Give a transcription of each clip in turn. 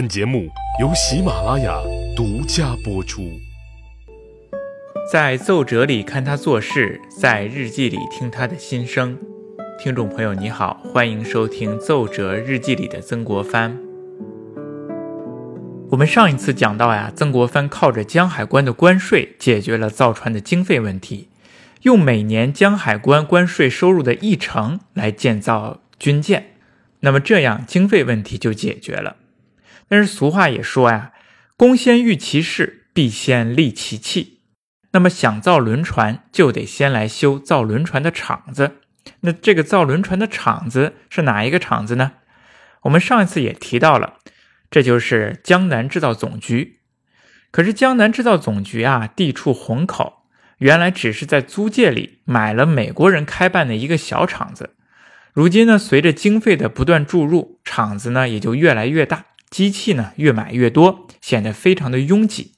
本节目由喜马拉雅独家播出。在奏折里看他做事，在日记里听他的心声。听众朋友，你好，欢迎收听《奏折日记里的曾国藩》。我们上一次讲到呀，曾国藩靠着江海关的关税解决了造船的经费问题，用每年江海关关税收入的一成来建造军舰，那么这样经费问题就解决了。但是俗话也说呀，“公先欲其事，必先利其器。”那么想造轮船，就得先来修造轮船的厂子。那这个造轮船的厂子是哪一个厂子呢？我们上一次也提到了。这就是江南制造总局，可是江南制造总局啊，地处虹口，原来只是在租界里买了美国人开办的一个小厂子。如今呢，随着经费的不断注入，厂子呢也就越来越大，机器呢越买越多，显得非常的拥挤。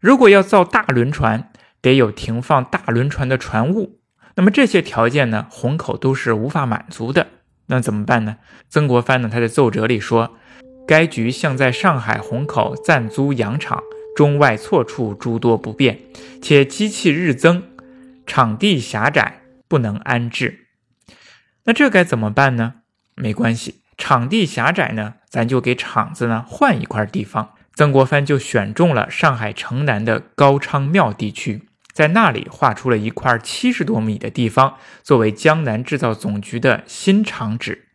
如果要造大轮船，得有停放大轮船的船坞，那么这些条件呢，虹口都是无法满足的。那怎么办呢？曾国藩呢，他在奏折里说。该局向在上海虹口暂租洋场，中外错处诸多不便，且机器日增，场地狭窄，不能安置。那这该怎么办呢？没关系，场地狭窄呢，咱就给厂子呢换一块地方。曾国藩就选中了上海城南的高昌庙地区，在那里划出了一块七十多米的地方，作为江南制造总局的新厂址。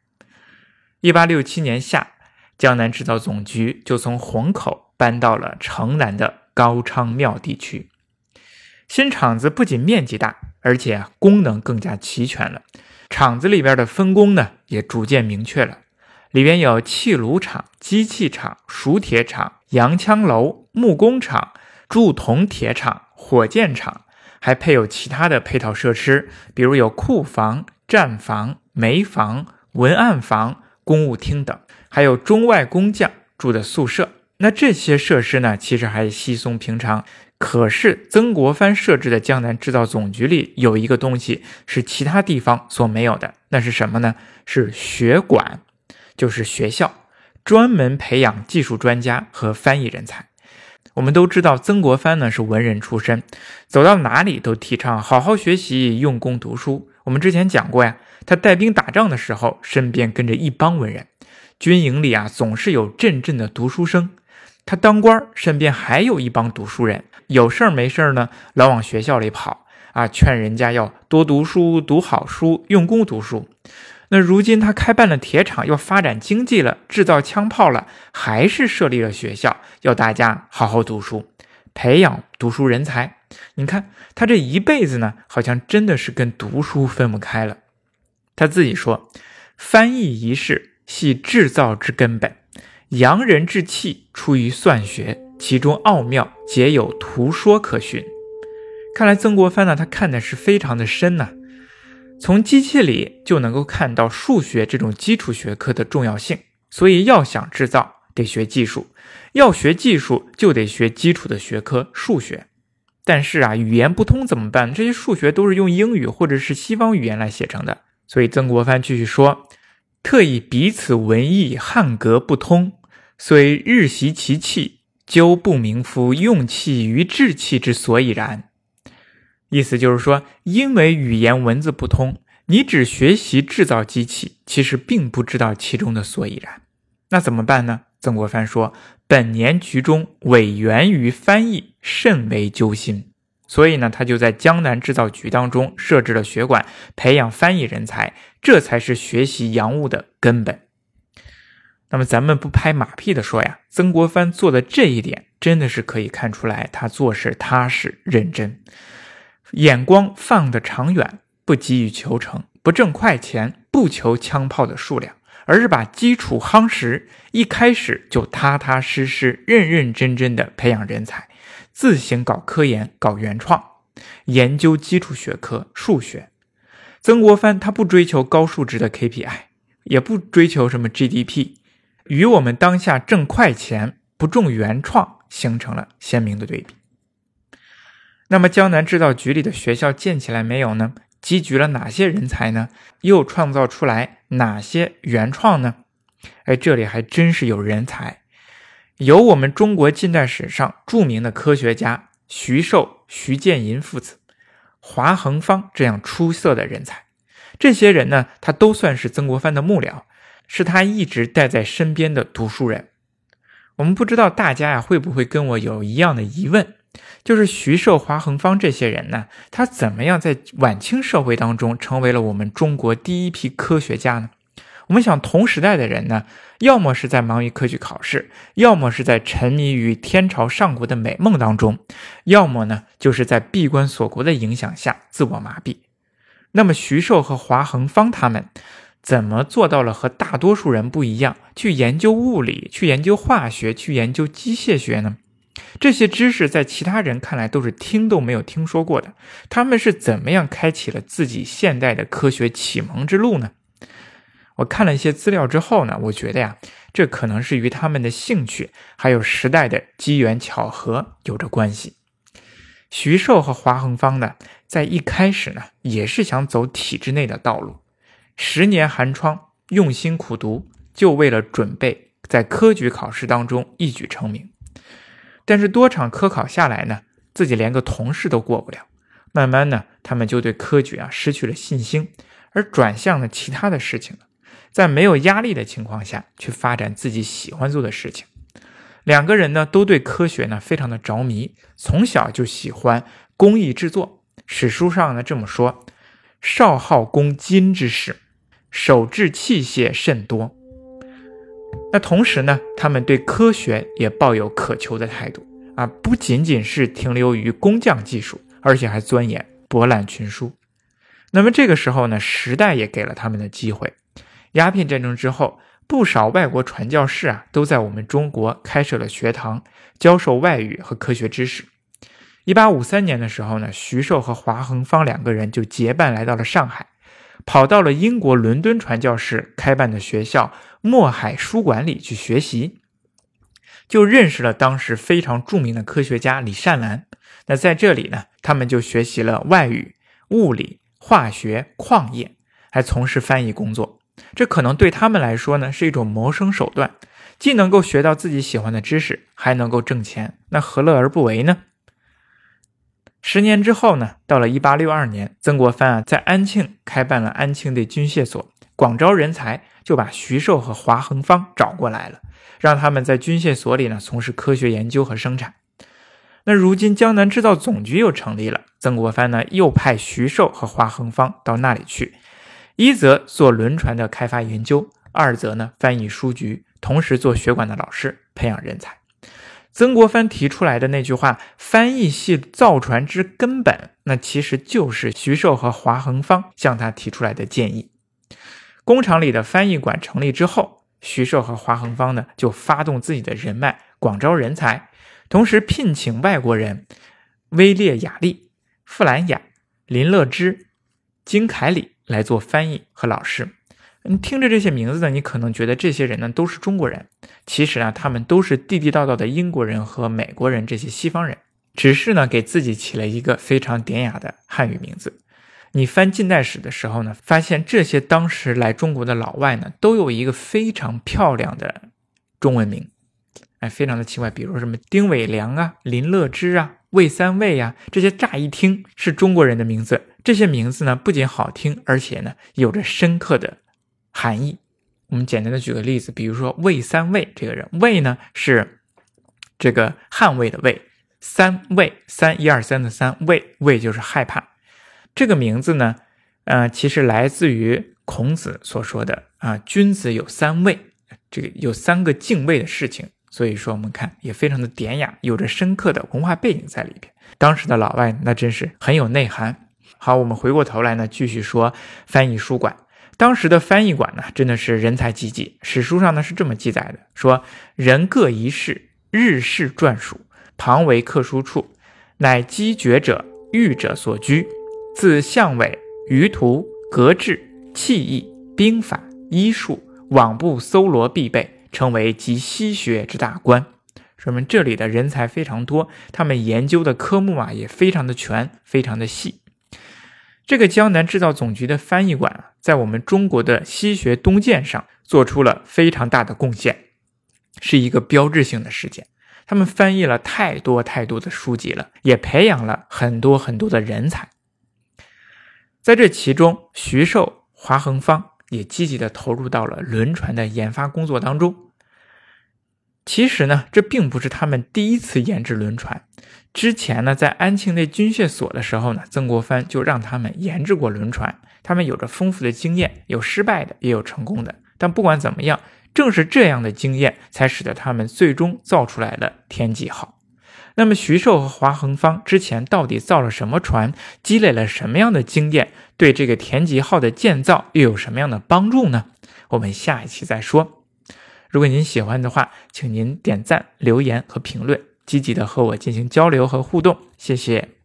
一八六七年夏。江南制造总局就从虹口搬到了城南的高昌庙地区。新厂子不仅面积大，而且功能更加齐全了。厂子里边的分工呢，也逐渐明确了。里边有气炉厂、机器厂、熟铁厂、洋枪楼、木工厂、铸铜铁厂、火箭厂，还配有其他的配套设施，比如有库房、站房、煤房、文案房、公务厅等。还有中外工匠住的宿舍，那这些设施呢，其实还稀松平常。可是曾国藩设置的江南制造总局里有一个东西是其他地方所没有的，那是什么呢？是学馆，就是学校，专门培养技术专家和翻译人才。我们都知道曾国藩呢是文人出身，走到哪里都提倡好好学习，用功读书。我们之前讲过呀，他带兵打仗的时候，身边跟着一帮文人。军营里啊，总是有阵阵的读书声。他当官，身边还有一帮读书人，有事儿没事儿呢，老往学校里跑啊，劝人家要多读书，读好书，用功读书。那如今他开办了铁厂，要发展经济了，制造枪炮了，还是设立了学校，要大家好好读书，培养读书人才。你看他这一辈子呢，好像真的是跟读书分不开了。他自己说，翻译一事。系制造之根本，洋人之气出于算学，其中奥妙皆有图说可循。看来曾国藩呢，他看的是非常的深呐。从机器里就能够看到数学这种基础学科的重要性。所以要想制造，得学技术；要学技术，就得学基础的学科数学。但是啊，语言不通怎么办？这些数学都是用英语或者是西方语言来写成的。所以曾国藩继续说。特以彼此文艺汉格不通，虽日习其器，究不明夫用气于制气之所以然。意思就是说，因为语言文字不通，你只学习制造机器，其实并不知道其中的所以然。那怎么办呢？曾国藩说：“本年局中委员于翻译，甚为揪心。”所以呢，他就在江南制造局当中设置了学馆，培养翻译人才，这才是学习洋务的根本。那么，咱们不拍马屁的说呀，曾国藩做的这一点，真的是可以看出来他做事踏实认真，眼光放得长远，不急于求成，不挣快钱，不求枪炮的数量，而是把基础夯实，一开始就踏踏实实、认认真真的培养人才。自行搞科研、搞原创，研究基础学科数学。曾国藩他不追求高数值的 KPI，也不追求什么 GDP，与我们当下挣快钱、不重原创形成了鲜明的对比。那么江南制造局里的学校建起来没有呢？积聚了哪些人才呢？又创造出来哪些原创呢？哎，这里还真是有人才。有我们中国近代史上著名的科学家徐寿、徐建寅父子，华恒芳这样出色的人才。这些人呢，他都算是曾国藩的幕僚，是他一直带在身边的读书人。我们不知道大家呀会不会跟我有一样的疑问，就是徐寿、华恒芳这些人呢，他怎么样在晚清社会当中成为了我们中国第一批科学家呢？我们想，同时代的人呢，要么是在忙于科举考试，要么是在沉迷于天朝上国的美梦当中，要么呢，就是在闭关锁国的影响下自我麻痹。那么，徐寿和华恒芳他们怎么做到了和大多数人不一样，去研究物理，去研究化学，去研究机械学呢？这些知识在其他人看来都是听都没有听说过的。他们是怎么样开启了自己现代的科学启蒙之路呢？我看了一些资料之后呢，我觉得呀，这可能是与他们的兴趣还有时代的机缘巧合有着关系。徐寿和华恒芳呢，在一开始呢，也是想走体制内的道路，十年寒窗，用心苦读，就为了准备在科举考试当中一举成名。但是多场科考下来呢，自己连个同事都过不了，慢慢呢，他们就对科举啊失去了信心，而转向了其他的事情了。在没有压力的情况下去发展自己喜欢做的事情。两个人呢都对科学呢非常的着迷，从小就喜欢工艺制作。史书上呢这么说：少好工金之事，手制器械甚多。那同时呢，他们对科学也抱有渴求的态度啊，不仅仅是停留于工匠技术，而且还钻研博览群书。那么这个时候呢，时代也给了他们的机会。鸦片战争之后，不少外国传教士啊都在我们中国开设了学堂，教授外语和科学知识。一八五三年的时候呢，徐寿和华恒芳两个人就结伴来到了上海，跑到了英国伦敦传教士开办的学校墨海书馆里去学习，就认识了当时非常著名的科学家李善兰。那在这里呢，他们就学习了外语、物理、化学、矿业，还从事翻译工作。这可能对他们来说呢是一种谋生手段，既能够学到自己喜欢的知识，还能够挣钱，那何乐而不为呢？十年之后呢，到了一八六二年，曾国藩啊在安庆开办了安庆的军械所，广招人才，就把徐寿和华恒芳找过来了，让他们在军械所里呢从事科学研究和生产。那如今江南制造总局又成立了，曾国藩呢又派徐寿和华恒芳到那里去。一则做轮船的开发研究，二则呢翻译书局，同时做学馆的老师，培养人才。曾国藩提出来的那句话“翻译系造船之根本”，那其实就是徐寿和华恒芳向他提出来的建议。工厂里的翻译馆成立之后，徐寿和华恒芳呢就发动自己的人脉，广招人才，同时聘请外国人威列雅利、傅兰雅、林乐之、金凯里。来做翻译和老师，你听着这些名字呢，你可能觉得这些人呢都是中国人，其实呢，他们都是地地道道的英国人和美国人，这些西方人，只是呢给自己起了一个非常典雅的汉语名字。你翻近代史的时候呢，发现这些当时来中国的老外呢，都有一个非常漂亮的中文名，哎，非常的奇怪，比如什么丁伟良啊、林乐之啊。魏三魏呀，这些乍一听是中国人的名字，这些名字呢不仅好听，而且呢有着深刻的含义。我们简单的举个例子，比如说魏三魏这个人，魏呢是这个捍卫的魏，三魏三一二三的三魏，魏就是害怕。这个名字呢，呃，其实来自于孔子所说的啊，君子有三畏，这个有三个敬畏的事情。所以说，我们看也非常的典雅，有着深刻的文化背景在里边。当时的老外那真是很有内涵。好，我们回过头来呢，继续说翻译书馆。当时的翻译馆呢，真的是人才济济。史书上呢是这么记载的：说人各一室，日事撰署，旁为刻书处，乃积绝者、御者所居。自相尾、舆图、格制、器艺、兵法、医术，网部搜罗必备。称为集西学之大观，说明这里的人才非常多，他们研究的科目啊也非常的全，非常的细。这个江南制造总局的翻译馆啊，在我们中国的西学东渐上做出了非常大的贡献。是一个标志性的事件。他们翻译了太多太多的书籍了，也培养了很多很多的人才。在这其中，徐寿、华恒方也积极的投入到了轮船的研发工作当中。其实呢，这并不是他们第一次研制轮船。之前呢，在安庆内军械所的时候呢，曾国藩就让他们研制过轮船。他们有着丰富的经验，有失败的，也有成功的。但不管怎么样，正是这样的经验，才使得他们最终造出来了天极号。那么，徐寿和华恒方之前到底造了什么船，积累了什么样的经验，对这个田吉号的建造又有什么样的帮助呢？我们下一期再说。如果您喜欢的话，请您点赞、留言和评论，积极的和我进行交流和互动，谢谢。